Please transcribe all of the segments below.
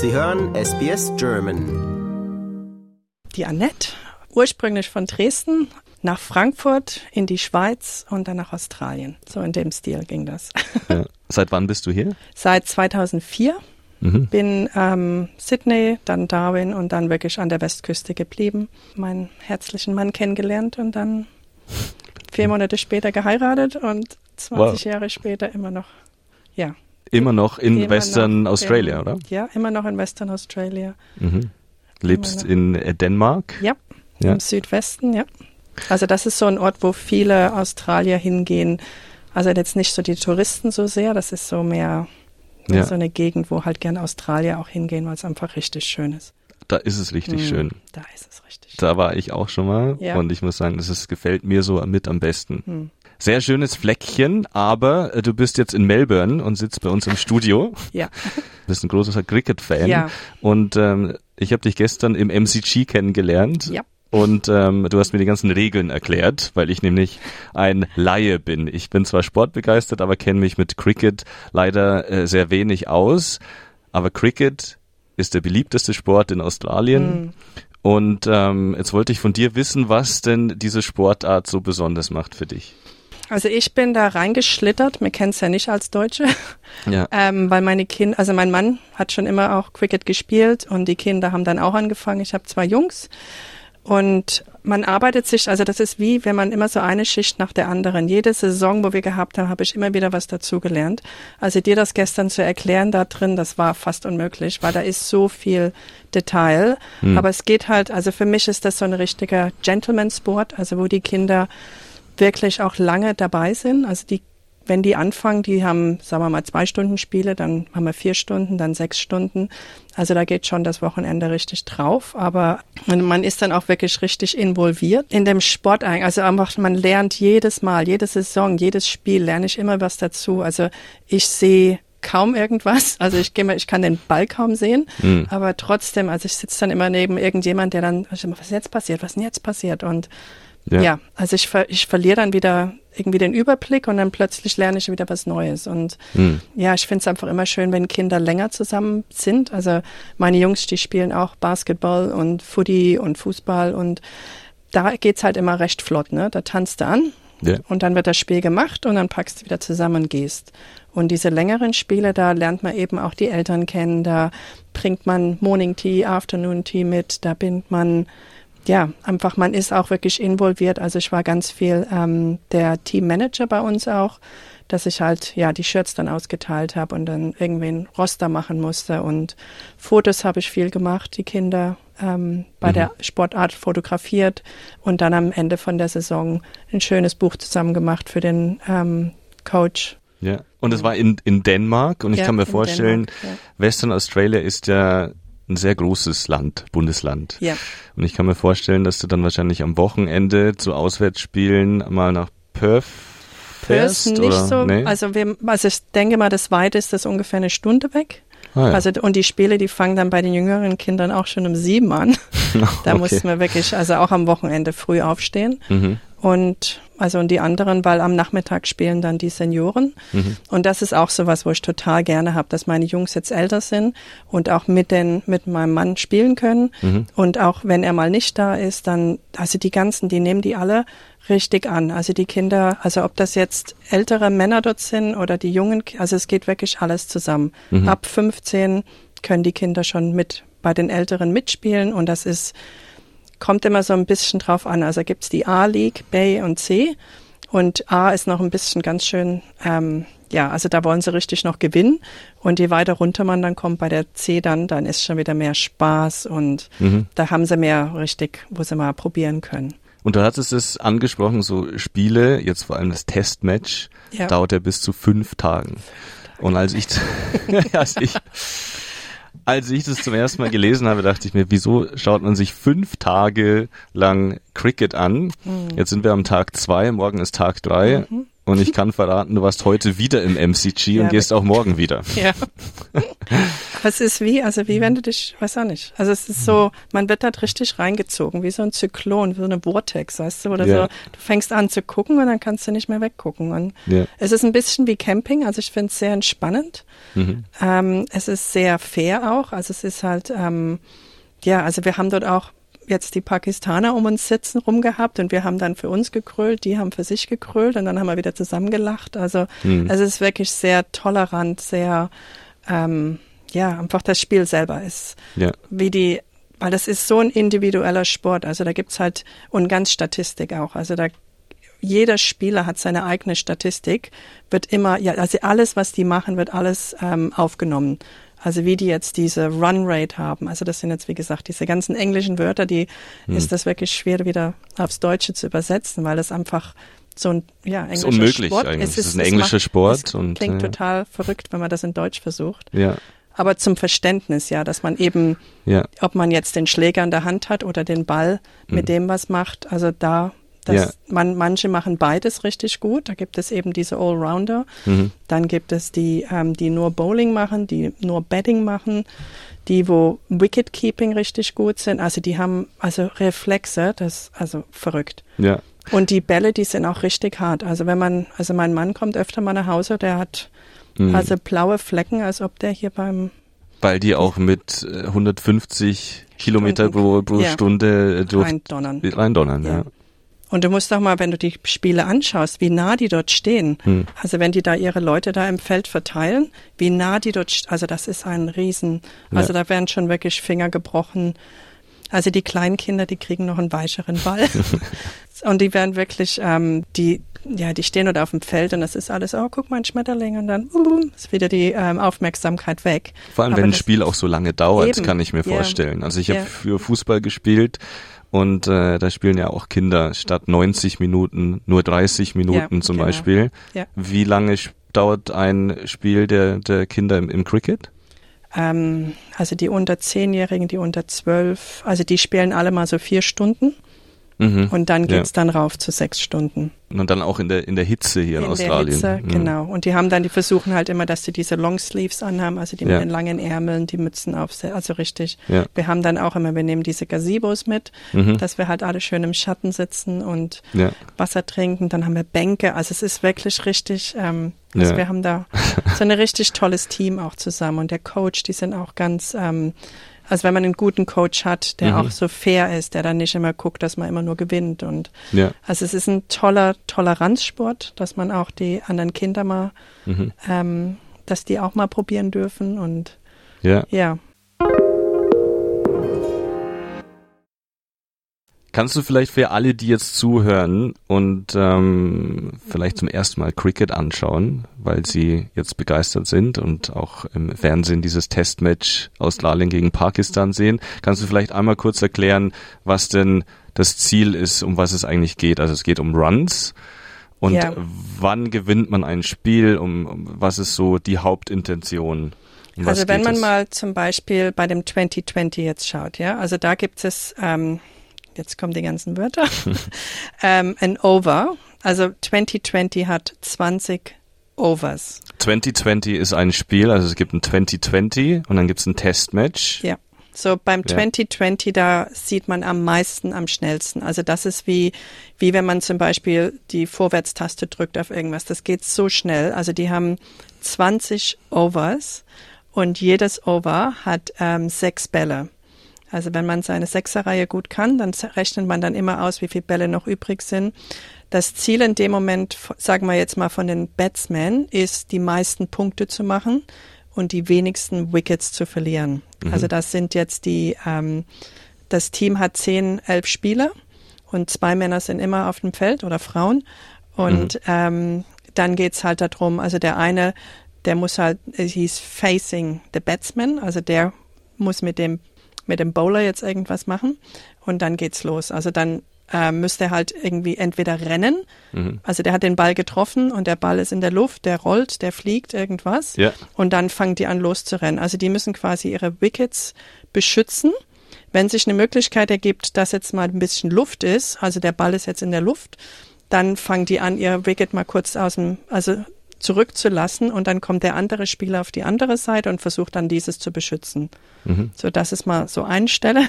Sie hören SBS German. Die Annette, ursprünglich von Dresden, nach Frankfurt, in die Schweiz und dann nach Australien. So in dem Stil ging das. Ja. Seit wann bist du hier? Seit 2004. Mhm. Bin ähm, Sydney, dann Darwin und dann wirklich an der Westküste geblieben. Meinen herzlichen Mann kennengelernt und dann vier Monate später geheiratet und 20 wow. Jahre später immer noch, ja. Immer noch in immer Western noch, Australia, oder? Ja, immer noch in Western Australia. Mhm. Lebst in äh, Dänemark? Ja, ja, im Südwesten, ja. Also das ist so ein Ort, wo viele Australier hingehen. Also jetzt nicht so die Touristen so sehr, das ist so mehr ja. so eine Gegend, wo halt gerne Australier auch hingehen, weil es einfach richtig schön ist. Da ist es richtig mhm, schön. Da ist es richtig schön. Da war ich auch schon mal ja. und ich muss sagen, es gefällt mir so mit am besten. Mhm. Sehr schönes Fleckchen, aber äh, du bist jetzt in Melbourne und sitzt bei uns im Studio. Ja. Du bist ein großer Cricket-Fan. Ja. Und ähm, ich habe dich gestern im MCG kennengelernt. Ja. Und ähm, du hast mir die ganzen Regeln erklärt, weil ich nämlich ein Laie bin. Ich bin zwar sportbegeistert, aber kenne mich mit Cricket leider äh, sehr wenig aus. Aber Cricket ist der beliebteste Sport in Australien. Mhm. Und ähm, jetzt wollte ich von dir wissen, was denn diese Sportart so besonders macht für dich. Also ich bin da reingeschlittert, mir kennt's ja nicht als Deutsche, ja. ähm, weil meine Kinder, also mein Mann hat schon immer auch Cricket gespielt und die Kinder haben dann auch angefangen. Ich habe zwei Jungs und man arbeitet sich, also das ist wie, wenn man immer so eine Schicht nach der anderen. Jede Saison, wo wir gehabt haben, habe ich immer wieder was dazugelernt. Also dir das gestern zu erklären da drin, das war fast unmöglich, weil da ist so viel Detail. Hm. Aber es geht halt, also für mich ist das so ein richtiger Gentleman-Sport, also wo die Kinder wirklich auch lange dabei sind. Also die wenn die anfangen, die haben, sagen wir mal, zwei Stunden Spiele, dann haben wir vier Stunden, dann sechs Stunden. Also da geht schon das Wochenende richtig drauf. Aber man ist dann auch wirklich richtig involviert in dem Sport. Also einfach, man lernt jedes Mal, jede Saison, jedes Spiel lerne ich immer was dazu. Also ich sehe kaum irgendwas. Also ich gehe mal, ich kann den Ball kaum sehen, mhm. aber trotzdem, also ich sitze dann immer neben irgendjemand, der dann, was ist jetzt passiert, was ist denn jetzt passiert? Und ja, ja also ich, ver ich verliere dann wieder irgendwie den Überblick und dann plötzlich lerne ich wieder was Neues. Und mhm. ja, ich finde es einfach immer schön, wenn Kinder länger zusammen sind. Also meine Jungs, die spielen auch Basketball und Footy und Fußball und da geht's halt immer recht flott, ne? Da tanzt du an ja. und dann wird das Spiel gemacht und dann packst du wieder zusammen und gehst. Und diese längeren Spiele, da lernt man eben auch die Eltern kennen, da bringt man Morning Tea, Afternoon Tea mit, da bindet man ja, einfach man ist auch wirklich involviert. Also ich war ganz viel ähm, der Teammanager bei uns auch, dass ich halt ja die Shirts dann ausgeteilt habe und dann irgendwie ein Roster machen musste und Fotos habe ich viel gemacht, die Kinder ähm, bei mhm. der Sportart fotografiert und dann am Ende von der Saison ein schönes Buch zusammen gemacht für den ähm, Coach. Ja, und es war in, in Dänemark und ich ja, kann mir vorstellen, Dänemark, ja. Western Australia ist ja ein sehr großes Land, Bundesland. Ja. Und ich kann mir vorstellen, dass du dann wahrscheinlich am Wochenende zu Auswärtsspielen mal nach Perth fährst, nicht oder? so. Nee? Also, wir, also ich denke mal, das weiteste ist ungefähr eine Stunde weg. Ah, ja. Also und die Spiele, die fangen dann bei den jüngeren Kindern auch schon um sieben an. da okay. mussten wir wirklich, also auch am Wochenende früh aufstehen. Mhm. Und also und die anderen, weil am Nachmittag spielen dann die Senioren. Mhm. Und das ist auch so was, wo ich total gerne habe, dass meine Jungs jetzt älter sind und auch mit den mit meinem Mann spielen können. Mhm. Und auch wenn er mal nicht da ist, dann also die ganzen, die nehmen die alle richtig an. Also die Kinder, also ob das jetzt ältere Männer dort sind oder die jungen, also es geht wirklich alles zusammen. Mhm. Ab 15 können die Kinder schon mit bei den Älteren mitspielen und das ist kommt immer so ein bisschen drauf an. Also gibt's die A-League, B und C. Und A ist noch ein bisschen ganz schön, ähm, ja, also da wollen sie richtig noch gewinnen. Und je weiter runter man dann kommt bei der C dann, dann ist schon wieder mehr Spaß und Mhm. da haben sie mehr richtig, wo sie mal probieren können. Und du hattest es angesprochen, so Spiele, jetzt vor allem das Testmatch, Ja. dauert ja bis zu fünf Tagen. Und als ich, als ich, als ich das zum ersten Mal gelesen habe, dachte ich mir, wieso schaut man sich fünf Tage lang Cricket an? Mhm. Jetzt sind wir am Tag zwei, morgen ist Tag drei. Und ich kann verraten, du warst heute wieder im MCG und Ja, gehst auch morgen wieder. Ja. Aber es ist wie, also wie wenn du dich, weiß auch nicht. Also es ist so, man wird da richtig reingezogen, wie so ein Zyklon, wie so eine Vortex, weißt du, oder Ja. so. Du fängst an zu gucken und dann kannst du nicht mehr weggucken. Und Ja. es ist ein bisschen wie Camping, also ich finde es sehr entspannend. Mhm. Ähm, es ist sehr fair auch, also es ist halt, ähm, ja, also wir haben dort auch jetzt die Pakistaner um uns sitzen rumgehabt und wir haben dann für uns gekrölt, die haben für sich gekrölt und dann haben wir wieder zusammen gelacht. Also Mhm. es ist wirklich sehr tolerant, sehr, ähm, ja, einfach das Spiel selber ist, Ja. wie die, weil das ist so ein individueller Sport, also da gibt's halt, und ganz Statistik auch, also da jeder Spieler hat seine eigene Statistik, wird immer, ja, also alles, was die machen, wird alles ähm, aufgenommen. Also wie die jetzt diese Run Rate haben. Also das sind jetzt, wie gesagt, diese ganzen englischen Wörter, die ist das wirklich schwer wieder aufs Deutsche zu übersetzen, weil das einfach so ein, ja, englischer unmöglich Sport eigentlich. Es Es ist ein englischer macht- Sport und, klingt äh, total verrückt, wenn man das in Deutsch versucht. Ja. Aber zum Verständnis, ja, dass man eben, Ja. ob man jetzt den Schläger in der Hand hat oder den Ball mit dem was macht, also da, das. Ja. man, manche machen beides richtig gut. Da gibt es eben diese Allrounder. Mhm. Dann gibt es die, ähm, die nur Bowling machen, die nur Betting machen, die, wo Wicketkeeping richtig gut sind. Also die haben also Reflexe, das also verrückt. Ja. Und die Bälle, die sind auch richtig hart. Also wenn man, also mein Mann kommt öfter mal nach Hause, der hat Mhm. also blaue Flecken, als ob der hier beim Weil die auch mit äh, 150 Kilometer pro, pro Ja. Stunde äh, durch reindonnern. reindonnern. Ja. Ja. Und du musst doch mal, wenn du die Spiele anschaust, wie nah die dort stehen. Hm. Also wenn die da ihre Leute da im Feld verteilen, wie nah die dort, also das ist ein Riesen, also da werden schon wirklich Finger gebrochen. Also die kleinen Kinder, die kriegen noch einen weicheren Ball. und die werden wirklich, ähm, die, ja, die stehen dort auf dem Feld und das ist alles, oh, guck mal, ein Schmetterling und dann uh, ist wieder die ähm, Aufmerksamkeit weg. Vor allem, Aber wenn ein Spiel auch so lange dauert, Eben. kann ich mir Ja. vorstellen. Also ich habe Ja. für Fußball gespielt und äh, da spielen ja auch Kinder statt 90 Minuten nur 30 Minuten Ja, zum genau. Beispiel. Ja. Wie lange dauert ein Spiel der, der Kinder im, im Cricket? Ähm, also die unter Zehnjährigen, die unter zwölf, also die spielen alle mal so vier Stunden Mhm. und dann Ja. geht's dann rauf zu sechs Stunden. Und dann auch in der in der Hitze hier in, in Australien. der Hitze, Mhm. genau. Und die haben dann, die versuchen halt immer, dass sie diese Longsleeves anhaben, also die Ja. mit den langen Ärmeln, die Mützen aufsetzen, also richtig. Ja. Wir haben dann auch immer, wir nehmen diese Gazebos mit, Mhm. dass wir halt alle schön im Schatten sitzen und Ja. Wasser trinken. Dann haben wir Bänke. Also es ist wirklich richtig, ähm, also Ja. wir haben da so ein richtig tolles Team auch zusammen. Und der Coach, die sind auch ganz, ähm, also wenn man einen guten Coach hat, der Mhm. auch so fair ist, der dann nicht immer guckt, dass man immer nur gewinnt. Und Ja. also es ist ein toller Toleranzsport, dass man auch die anderen Kinder mal, Mhm. ähm, dass die auch mal probieren dürfen. Und Ja. ja. Kannst du vielleicht für alle, die jetzt zuhören und ähm, vielleicht zum ersten Mal Cricket anschauen, weil sie jetzt begeistert sind und auch im Fernsehen dieses Testmatch Australien gegen Pakistan sehen, kannst du vielleicht einmal kurz erklären, was denn das Ziel ist, um was es eigentlich geht? Also es geht um Runs. Und Ja. wann gewinnt man ein Spiel? Um, um was ist so die Hauptintention? Um Also wenn man es? mal zum Beispiel bei dem 2020 jetzt schaut, ja, also da gibt es, ähm, jetzt kommen die ganzen Wörter, ähm, ein Over. Also 2020 hat 20 Overs. 2020 ist ein Spiel, also es gibt ein 2020 und dann gibt es ein Testmatch. Ja. So beim Ja. 2020, da sieht man am meisten, am schnellsten. Also das ist wie, wie wenn man zum Beispiel die Vorwärtstaste drückt auf irgendwas. Das geht so schnell. Also die haben 20 Overs und jedes Over hat ähm, sechs Bälle. Also wenn man seine Sechserreihe gut kann, dann rechnet man dann immer aus, wie viele Bälle noch übrig sind. Das Ziel in dem Moment, sagen wir jetzt mal von den Batsmen, ist, die meisten Punkte zu machen und die wenigsten Wickets zu verlieren. Also das sind jetzt die, ähm, das Team hat zehn, elf Spieler und zwei Männer sind immer auf dem Feld oder Frauen. Und ähm, dann geht's halt darum, also der eine, der muss halt, he's facing the batsman, also der muss mit dem mit dem Bowler jetzt irgendwas machen und dann geht's los. Also dann äh, müsste er halt irgendwie entweder rennen, Mhm. also der hat den Ball getroffen und der Ball ist in der Luft, der rollt, der fliegt, irgendwas. Ja. Und dann fangen die an loszurennen. Also die müssen quasi ihre Wickets beschützen. Wenn sich eine Möglichkeit ergibt, dass jetzt mal ein bisschen Luft ist, also der Ball ist jetzt in der Luft, dann fangen die an, ihr Wicket mal kurz aus dem, also zurückzulassen und dann kommt der andere Spieler auf die andere Seite und versucht dann dieses zu beschützen. Mhm. So, das ist mal so eine Stelle.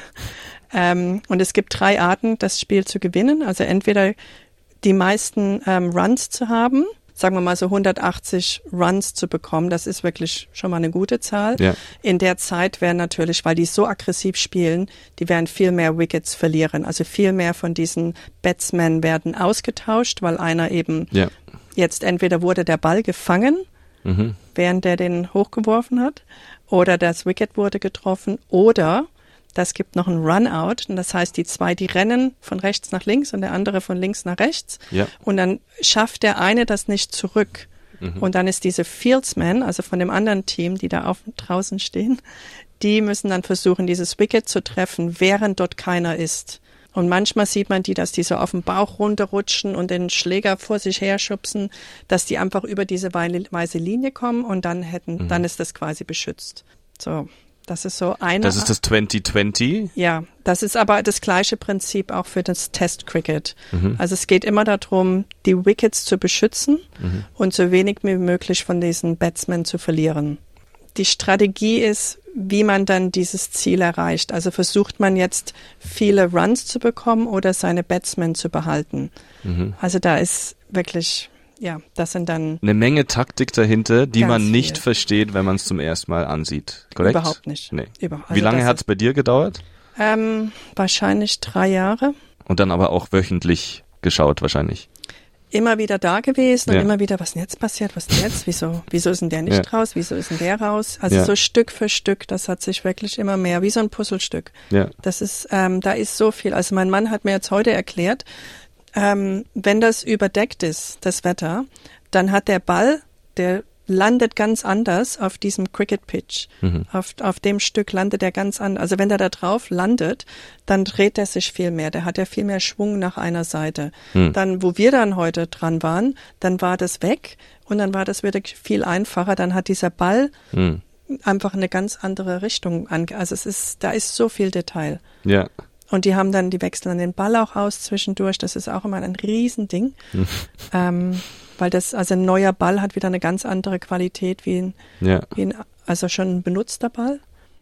Ähm, und es gibt drei Arten, das Spiel zu gewinnen. Also entweder die meisten ähm, Runs zu haben, sagen wir mal so 180 Runs zu bekommen, das ist wirklich schon mal eine gute Zahl. Ja. In der Zeit werden natürlich, weil die so aggressiv spielen, die werden viel mehr Wickets verlieren. Also viel mehr von diesen Batsmen werden ausgetauscht, weil einer eben Ja. Jetzt entweder wurde der Ball gefangen, Mhm. während der den hochgeworfen hat, oder das Wicket wurde getroffen, oder das gibt noch einen Run-out. Und das heißt, die zwei, die rennen von rechts nach links und der andere von links nach rechts. Ja. Und dann schafft der eine das nicht zurück. Und dann ist diese Fieldsman, also von dem anderen Team, die da auf, draußen stehen, die müssen dann versuchen, dieses Wicket zu treffen, während dort keiner ist. Und manchmal sieht man die, dass die so auf dem Bauch runterrutschen und den Schläger vor sich her schubsen, dass die einfach über diese weiße Linie kommen und dann hätten, dann ist das quasi beschützt. So, das ist so eine. Das ist das 2020. Ja, das ist aber das gleiche Prinzip auch für das Test Cricket. Also es geht immer darum, die Wickets zu beschützen und so wenig wie möglich von diesen Batsmen zu verlieren. Die Strategie ist, wie man dann dieses Ziel erreicht. Also versucht man jetzt viele Runs zu bekommen oder seine Batsmen zu behalten. Also da ist wirklich, ja, das sind dann Eine Menge Taktik dahinter, die man nicht viel. versteht, wenn man es zum ersten Mal ansieht. Korrekt? Überhaupt nicht. Nee. Über- Wie also lange das hat es bei dir gedauert? ähm, wahrscheinlich drei Jahre. Und dann aber auch wöchentlich geschaut wahrscheinlich. Immer wieder da gewesen Ja. und immer wieder, was denn jetzt passiert, was denn jetzt, wieso, wieso ist denn der nicht Ja. raus, wieso ist denn der raus? Also Ja. so Stück für Stück, das hat sich wirklich immer mehr, wie so ein Puzzlestück. Ja. Das ist, ähm, da ist so viel. Also mein Mann hat mir jetzt heute erklärt, ähm, wenn das überdeckt ist, das Wetter, dann hat der Ball, der landet ganz anders auf diesem Cricket Pitch. Auf, auf dem Stück landet er ganz anders. Also wenn er da drauf landet, dann dreht er sich viel mehr. Der hat ja viel mehr Schwung nach einer Seite. Dann, wo wir dann heute dran waren, dann war das weg und dann war das wieder viel einfacher. Dann hat dieser Ball Hm. einfach eine ganz andere Richtung ange Also es ist, da ist so viel Detail. Ja. Und die haben dann, die wechseln dann den Ball auch aus zwischendurch. Das ist auch immer ein Riesending. ähm, weil das, also ein neuer Ball hat wieder eine ganz andere Qualität wie ein, Ja. wie ein also schon ein benutzter Ball.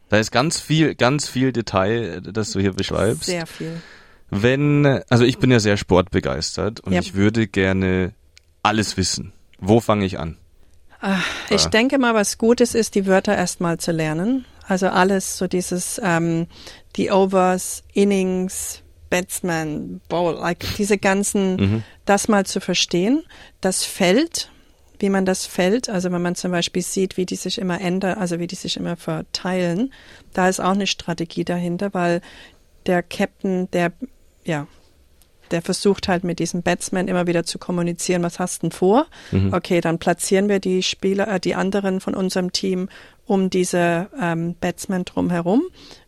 Da ist ganz viel, ganz viel Detail, das du hier beschreibst. Sehr viel. Wenn, also ich bin ja sehr sportbegeistert und Ja. ich würde gerne alles wissen. Wo fange ich an? Ich denke mal, was Gutes ist, die Wörter erstmal zu lernen. Also alles, so dieses, ähm, die Overs, Innings, Batsman, Bowl, like diese ganzen, das mal zu verstehen. Das Feld, wie man das Feld, also wenn man zum Beispiel sieht, wie die sich immer ändern, also wie die sich immer verteilen, da ist auch eine Strategie dahinter, weil der Captain, der, ja, der versucht halt mit diesem Batsman immer wieder zu kommunizieren, was hast du denn vor? Okay, dann platzieren wir die Spieler, äh, die anderen von unserem Team um diese ähm, Batsman drumherum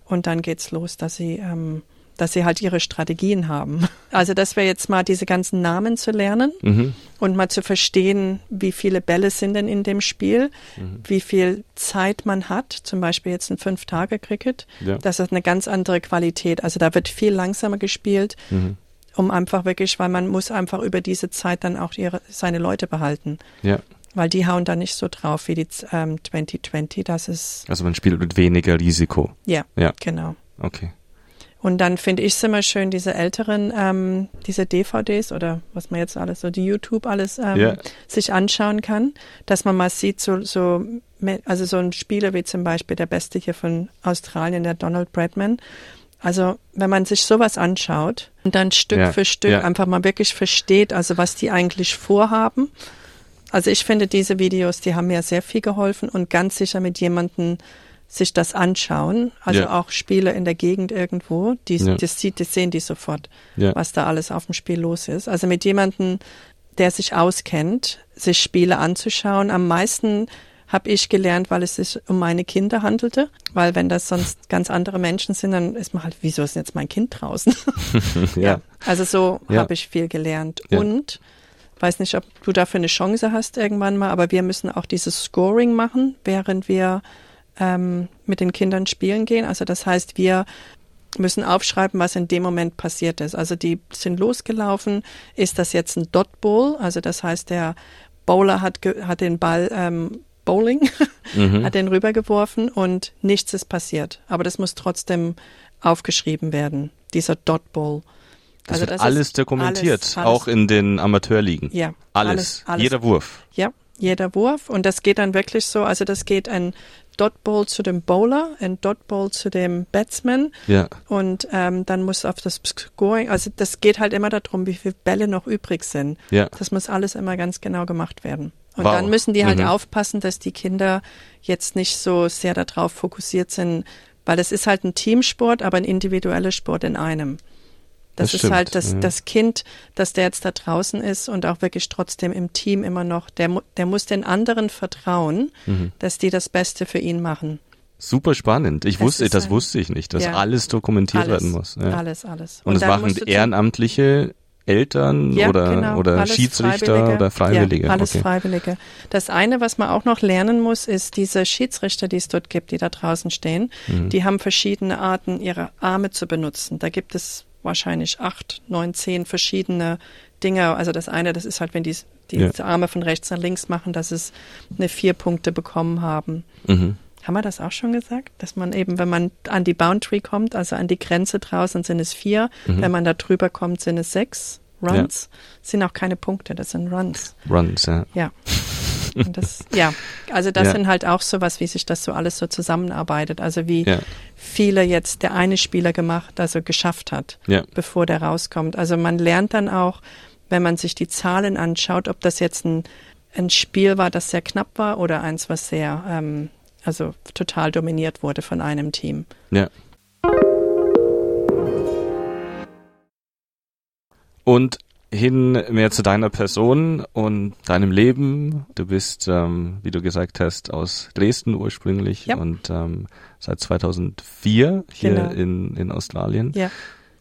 und dann geht's los, dass sie, ähm, dass sie halt ihre Strategien haben. Also das wäre jetzt mal diese ganzen Namen zu lernen Mhm. und mal zu verstehen, wie viele Bälle sind denn in dem Spiel, wie viel Zeit man hat, zum Beispiel jetzt ein Fünf-Tage-Cricket. Ja. Das hat eine ganz andere Qualität. Also da wird viel langsamer gespielt, um einfach wirklich, weil man muss einfach über diese Zeit dann auch ihre, seine Leute behalten. Ja. Weil die hauen da nicht so drauf wie die ähm, 2020. Das ist, Also man spielt mit weniger Risiko. ja, Ja. genau. Okay. Und dann finde ich es immer schön, diese älteren, ähm, diese DVDs oder was man jetzt alles, so die YouTube alles ähm, Ja. sich anschauen kann, dass man mal sieht, so, so, also so ein Spieler wie zum Beispiel der Beste hier von Australien, der Donald Bradman. Also wenn man sich sowas anschaut und dann Stück Ja, für Stück ja. einfach mal wirklich versteht, also was die eigentlich vorhaben. Also ich finde diese Videos, die haben mir sehr viel geholfen und ganz sicher mit jemandem sich das anschauen, also Ja. auch Spieler in der Gegend irgendwo, die, Ja. das, sieht, das sehen die sofort, Ja. was da alles auf dem Spiel los ist. Also mit jemandem, der sich auskennt, sich Spiele anzuschauen. Am meisten habe ich gelernt, weil es sich um meine Kinder handelte. Weil wenn das sonst ganz andere Menschen sind, dann ist man halt, wieso ist denn jetzt mein Kind draußen? Ja. Also so Ja. habe ich viel gelernt. Ja. Und weiß nicht, ob du dafür eine Chance hast irgendwann mal, aber wir müssen auch dieses Scoring machen, während wir ähm, mit den Kindern spielen gehen. Also das heißt, wir müssen aufschreiben, was in dem Moment passiert ist. Also die sind losgelaufen. Ist das jetzt ein Dot Ball? Also das heißt, der Bowler hat, hat den Ball ähm, Bowling, mhm. hat den rübergeworfen und nichts ist passiert. Aber das muss trotzdem aufgeschrieben werden, dieser Dot Bowl. Das also wird das alles dokumentiert, alles, alles. auch in den Amateurligen. Ja. Alles, alles, jeder Wurf. Ja, jeder Wurf. Und das geht dann wirklich so, also das geht ein Dot Bowl zu dem Bowler, ein Dot Bowl zu dem Batsman. Ja. Und ähm, dann muss auf das Scoring, also das geht halt immer darum, wie viele Bälle noch übrig sind. Ja. Das muss alles immer ganz genau gemacht werden. Und wow. dann müssen die halt mhm. aufpassen, dass die Kinder jetzt nicht so sehr darauf fokussiert sind, weil es ist halt ein Teamsport, aber ein individueller Sport in einem. Das, das ist halt das, ja. das Kind, dass der jetzt da draußen ist und auch wirklich trotzdem im Team immer noch, der, der muss den anderen vertrauen, mhm. dass die das Beste für ihn machen. Super spannend. Ich das wusste, das ein, wusste ich nicht, dass ja. alles dokumentiert alles, werden muss. Ja. Alles, alles. Und, und es machen ehrenamtliche Eltern ja, oder, genau. oder Schiedsrichter Freiwillige. oder Freiwillige? Ja, alles okay. Freiwillige. Das eine, was man auch noch lernen muss, ist diese Schiedsrichter, die es dort gibt, die da draußen stehen. Mhm. Die haben verschiedene Arten, ihre Arme zu benutzen. Da gibt es wahrscheinlich acht, neun, zehn verschiedene Dinge. Also das eine, das ist halt, wenn die, die ja. Arme von rechts nach links machen, dass es eine vier Punkte bekommen haben. Mhm. Haben wir das auch schon gesagt? Dass man eben, wenn man an die Boundary kommt, also an die Grenze draußen, sind es vier. Mhm. Wenn man da drüber kommt, sind es sechs. Runs ja. sind auch keine Punkte, das sind Runs. Runs, ja. Ja. Und das, ja, also das Ja. sind halt auch sowas, wie sich das so alles so zusammenarbeitet. Also wie Ja. viele jetzt der eine Spieler gemacht, also geschafft hat, Ja. bevor der rauskommt. Also man lernt dann auch, wenn man sich die Zahlen anschaut, ob das jetzt ein, ein Spiel war, das sehr knapp war oder eins, was sehr, ähm, also total dominiert wurde von einem Team. Ja. Und hin mehr zu deiner Person und deinem Leben. Du bist, ähm, wie du gesagt hast, aus Dresden ursprünglich Ja. und ähm, seit 2004 hier Genau. in, in Australien. Ja.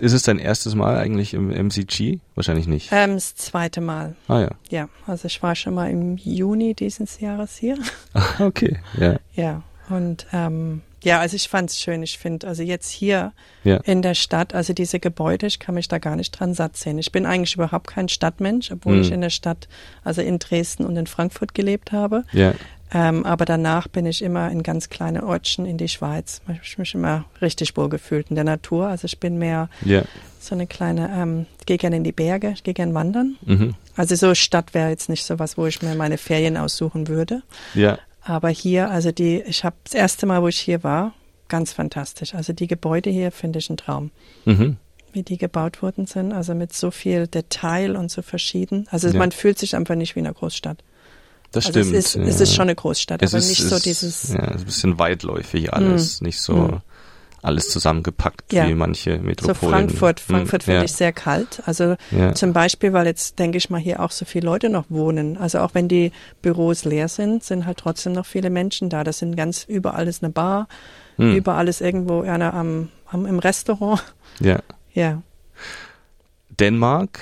Ist es dein erstes Mal eigentlich im MCG? Wahrscheinlich nicht. Ähm, das zweite Mal. Ah ja. Ja, also ich war schon mal im Juni dieses Jahres hier. Ah, okay. Ja. Ja, und ähm, ja, also ich fand's schön. Ich finde, also jetzt hier Ja. in der Stadt, also diese Gebäude, ich kann mich da gar nicht dran satt sehen. Ich bin eigentlich überhaupt kein Stadtmensch, obwohl Mhm. ich in der Stadt, also in Dresden und in Frankfurt gelebt habe. Ja. Ähm, aber danach bin ich immer in ganz kleine Ortschen in die Schweiz. Ich habe mich immer richtig wohl gefühlt in der Natur. Also ich bin mehr Ja. so eine kleine, ähm, ich gehe gerne in die Berge, ich gehe gerne wandern. Mhm. Also so Stadt wäre jetzt nicht so was, wo ich mir meine Ferien aussuchen würde. Ja. Aber hier, also die, ich habe das erste Mal, wo ich hier war, ganz fantastisch. Also die Gebäude hier finde ich ein Traum, Mhm. wie die gebaut worden sind. Also mit so viel Detail und so verschieden. Also Ja. man fühlt sich einfach nicht wie in einer Großstadt. Das also stimmt. Es ist, ja. es ist schon eine Großstadt, Es aber ist, nicht es so ist- dieses. Ja, es ist ein bisschen weitläufig alles, nicht so Mhm. Alles zusammengepackt Ja. wie manche So Metropolen. Frankfurt, Mhm. Frankfurt finde ja. ich sehr kalt. Also Ja. zum Beispiel, weil jetzt denke ich mal hier auch so viele Leute noch wohnen. Also auch wenn die Büros leer sind, sind halt trotzdem noch viele Menschen da. Das sind ganz überall ist eine Bar, Mhm. überall ist irgendwo einer am, am im Restaurant. ja. Ja, Dänemark.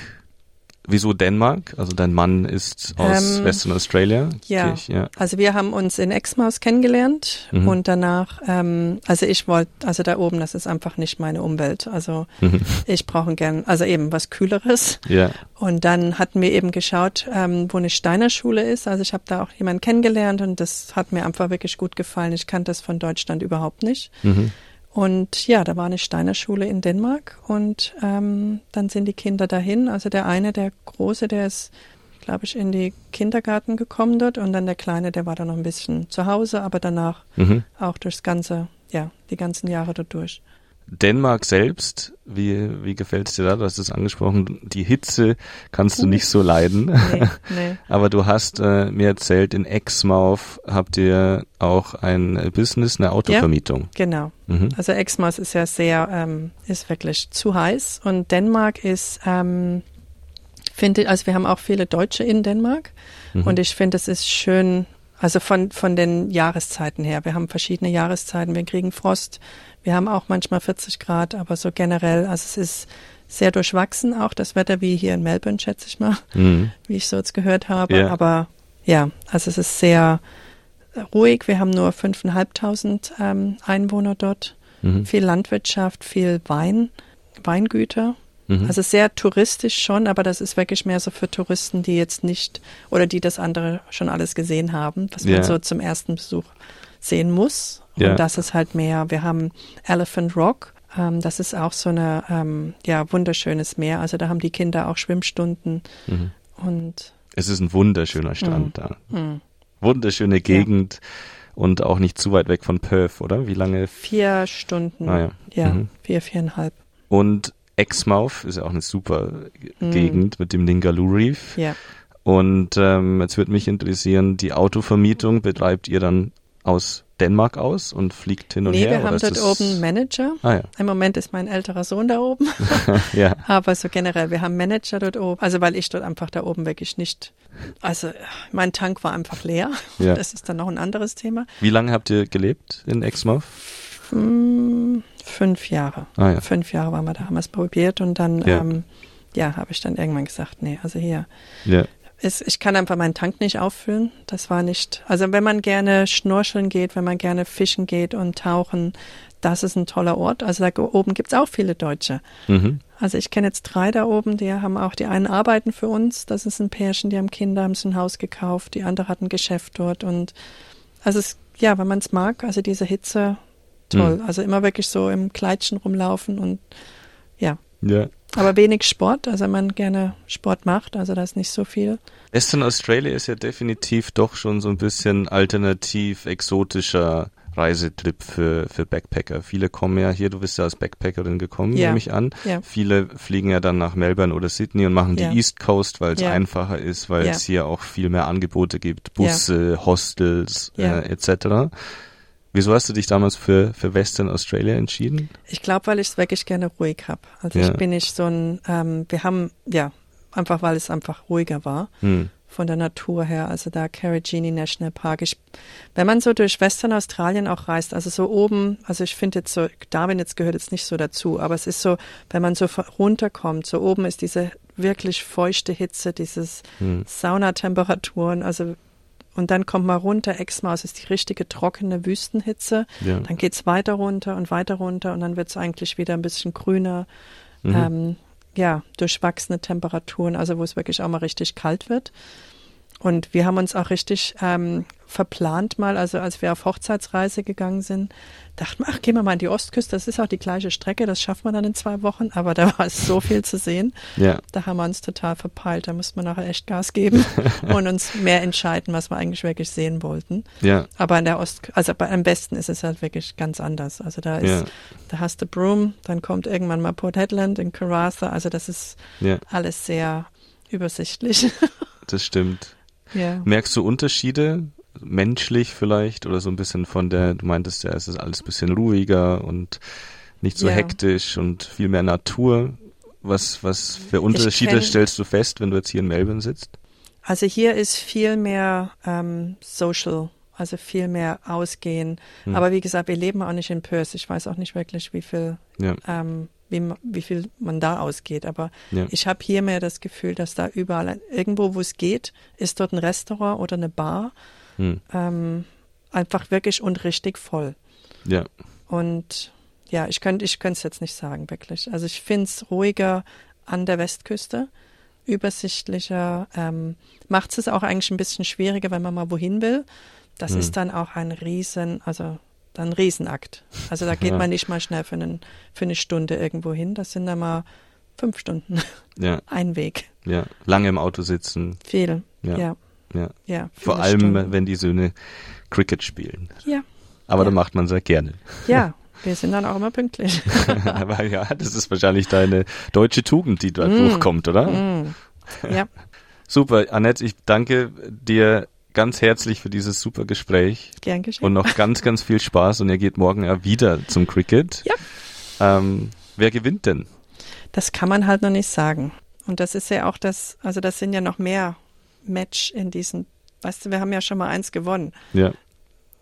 Wieso Dänemark? Also dein Mann ist aus Ähm, Western Australia. ja. Ich- ja. Also wir haben uns in Exmouth kennengelernt Mhm. und danach, ähm, also ich wollte, also da oben, das ist einfach nicht meine Umwelt. Also Mhm. ich brauche gern, also eben was Kühleres. Ja. Und dann hatten wir eben geschaut, ähm, wo eine Steinerschule ist. Also ich habe da auch jemanden kennengelernt und das hat mir einfach wirklich gut gefallen. Ich kannte das von Deutschland überhaupt nicht. Mhm. Und ja, da war eine Steinerschule in Dänemark und ähm, dann sind die Kinder dahin. Also der eine, der Große, der ist, glaube ich, in die Kindergarten gekommen dort und dann der Kleine, der war dann noch ein bisschen zu Hause, aber danach Mhm. auch durchs ganze, ja, die ganzen Jahre dort durch. Dänemark selbst, wie, wie gefällt es dir da? Du hast es angesprochen, die Hitze kannst du nicht so leiden. Nee, nee. Aber du hast äh, mir erzählt, in Exmouth habt ihr auch ein Business, eine Autovermietung. Genau. Mhm. Also Exmouth ist ja sehr, ähm, ist wirklich zu heiß und Dänemark ist, ähm, finde, also wir haben auch viele Deutsche in Dänemark Mhm. und ich finde, es ist schön, also von, von den Jahreszeiten her. Wir haben verschiedene Jahreszeiten, wir kriegen Frost, wir haben auch manchmal 40 Grad, aber so generell, also es ist sehr durchwachsen auch das Wetter wie hier in Melbourne, schätze ich mal, Mhm. wie ich so jetzt gehört habe. Ja. Aber ja, also es ist sehr ruhig. Wir haben nur 5.500 ähm, Einwohner dort Mhm. viel Landwirtschaft, viel Wein, Weingüter. Mhm. Also sehr touristisch schon, aber das ist wirklich mehr so für Touristen, die jetzt nicht oder die das andere schon alles gesehen haben, was Ja. man so zum ersten Besuch sehen muss. Ja. Und das ist halt mehr. Wir haben Elephant Rock. Ähm, das ist auch so eine ähm, ja wunderschönes Meer. Also da haben die Kinder auch Schwimmstunden Mhm. und Es ist ein wunderschöner Strand da. mh, Wunderschöne Gegend und auch nicht zu weit weg von Perth, oder? Wie lange? vier Stunden. Ah, ja. ja Mhm. vier, viereinhalb. Und Exmouth ist ja auch eine super Mhm. Gegend mit dem Ningaloo Reef. Ja. Und ähm, jetzt würde mich interessieren, die Autovermietung betreibt ihr dann aus Dänemark aus und fliegt hin und Nee, her? wir oder haben dort oben einen Manager. Ah ja, Im Moment ist mein älterer Sohn da oben. ja, Aber so generell, wir haben Manager dort oben. Also weil ich dort einfach da oben wirklich nicht. Also mein Tank war einfach leer. ja. Das ist dann noch ein anderes Thema. Wie lange habt ihr gelebt in Exmouth? Hm, fünf Jahre. Ah ja, Fünf Jahre waren wir da, haben wir es probiert und dann, Ja. ähm, ja, habe ich dann irgendwann gesagt, nee, also hier, ja, ist, ich kann einfach meinen Tank nicht auffüllen. Das war nicht, also wenn man gerne schnorcheln geht, wenn man gerne fischen geht und tauchen, das ist ein toller Ort. Also da oben gibt's auch viele Deutsche. mhm. Also ich kenne jetzt drei da oben, die haben auch, die einen arbeiten für uns, das ist ein Pärchen, die haben Kinder, haben sich ein Haus gekauft, die andere hat ein Geschäft dort und also es, ja, wenn man es mag, also diese Hitze, toll. Also immer wirklich so im Kleidchen rumlaufen und ja. ja. Aber wenig Sport, also wenn man gerne Sport macht, also da ist nicht so viel. Western Australia ist ja definitiv doch schon so ein bisschen alternativ, exotischer Reisetrip für, für Backpacker. Viele kommen ja hier, du bist ja als Backpackerin gekommen, Ja. nehme ich an. Ja. Viele fliegen ja dann nach Melbourne oder Sydney und machen Ja. die East Coast, weil es Ja. einfacher ist, weil Ja. es hier auch viel mehr Angebote gibt, Busse, Hostels Ja. äh, etc. Wieso hast du dich damals für, für Western Australia entschieden? Ich glaube, weil ich es wirklich gerne ruhig habe. Also Ja. ich bin nicht so ein, ähm, wir haben, ja, einfach weil es einfach ruhiger war. Hm. von der Natur her, also da Carigini National Park. Ich, wenn man so durch Western Australien auch reist, also so oben, also ich finde jetzt so, Darwin jetzt gehört jetzt nicht so dazu, aber es ist so, wenn man so runterkommt, so oben ist diese wirklich feuchte Hitze, dieses Hm. Saunatemperaturen, also und dann kommt man runter, Exmaus ist die richtige trockene Wüstenhitze, Ja. dann geht's weiter runter und weiter runter und dann wird's eigentlich wieder ein bisschen grüner, Mhm. ähm, ja, durchwachsene Temperaturen, also wo es wirklich auch mal richtig kalt wird. Und wir haben uns auch richtig ähm, verplant mal, also als wir auf Hochzeitsreise gegangen sind, dachten wir, ach, gehen wir mal in die Ostküste, das ist auch die gleiche Strecke, das schafft man dann in zwei Wochen, aber da war es so viel zu sehen, Ja. da haben wir uns total verpeilt, da mussten wir nachher echt Gas geben und uns mehr entscheiden, was wir eigentlich wirklich sehen wollten. Ja. Aber in der Ost, also bei, am besten ist es halt wirklich ganz anders. Also da ist, Ja. da hast du Broome, dann kommt irgendwann mal Port Hedland in Karratha, also das ist Ja. alles sehr übersichtlich. Das stimmt. Ja. Merkst du Unterschiede, menschlich vielleicht, oder so ein bisschen von der, du meintest ja, es ist alles ein bisschen ruhiger und nicht so Ja. hektisch und viel mehr Natur. Was, was für Unterschiede kenn- stellst du fest, wenn du jetzt hier in Melbourne sitzt? Also hier ist viel mehr ähm, Social, also viel mehr Ausgehen. Hm. Aber wie gesagt, wir leben auch nicht in Perth. Ich weiß auch nicht wirklich, wie viel, Ja, ähm, wie, wie viel man da ausgeht. Aber ja, ich habe hier mehr das Gefühl, dass da überall, irgendwo wo es geht, ist dort ein Restaurant oder eine Bar. hm, Ähm, einfach wirklich und richtig voll. ja, Und ja, ich könnte ich es jetzt nicht sagen, wirklich. Also ich finde es ruhiger an der Westküste, übersichtlicher, ähm, macht es auch eigentlich ein bisschen schwieriger, wenn man mal wohin will. Das Hm. ist dann auch ein Riesen, also dann ein Riesenakt. Also da geht Ja. man nicht mal schnell für, einen, für eine Stunde irgendwo hin. Das sind dann mal fünf Stunden ja, ein Weg. ja. Lange im Auto sitzen. Viel. Ja, Ja. ja. Ja. Vor allem, Stunden. wenn die Söhne Cricket spielen. Ja. Aber dann macht man sehr gerne. Ja. Wir sind dann auch immer pünktlich. Aber ja, das ist wahrscheinlich deine deutsche Tugend, die dort Mm. hochkommt, oder? Mm. Ja. Super, Annette, ich danke dir ganz herzlich für dieses super Gespräch Gern geschehen. und noch ganz, ganz viel Spaß und ihr geht morgen ja wieder zum Cricket. Ja. Ähm, wer gewinnt denn? Das kann man halt noch nicht sagen. Und das ist ja auch das, also das sind ja noch mehr Match in diesen, weißt du, wir haben ja schon mal eins gewonnen. Ja,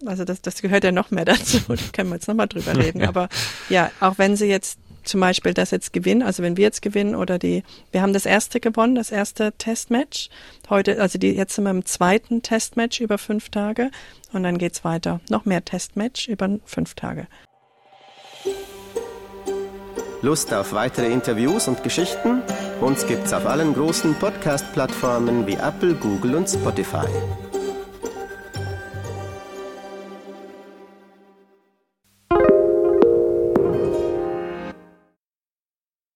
Also das, das gehört ja noch mehr dazu. Da können wir jetzt nochmal drüber reden. Ja. Aber ja, auch wenn sie jetzt zum Beispiel das jetzt gewinnen, also wenn wir jetzt gewinnen oder die, wir haben das erste gewonnen, das erste Testmatch. Heute, also die, jetzt sind wir im zweiten Testmatch über fünf Tage und dann geht's weiter. Noch mehr Testmatch über fünf Tage. Lust auf weitere Interviews und Geschichten? Uns gibt's auf allen großen Podcast-Plattformen wie Apple, Google und Spotify.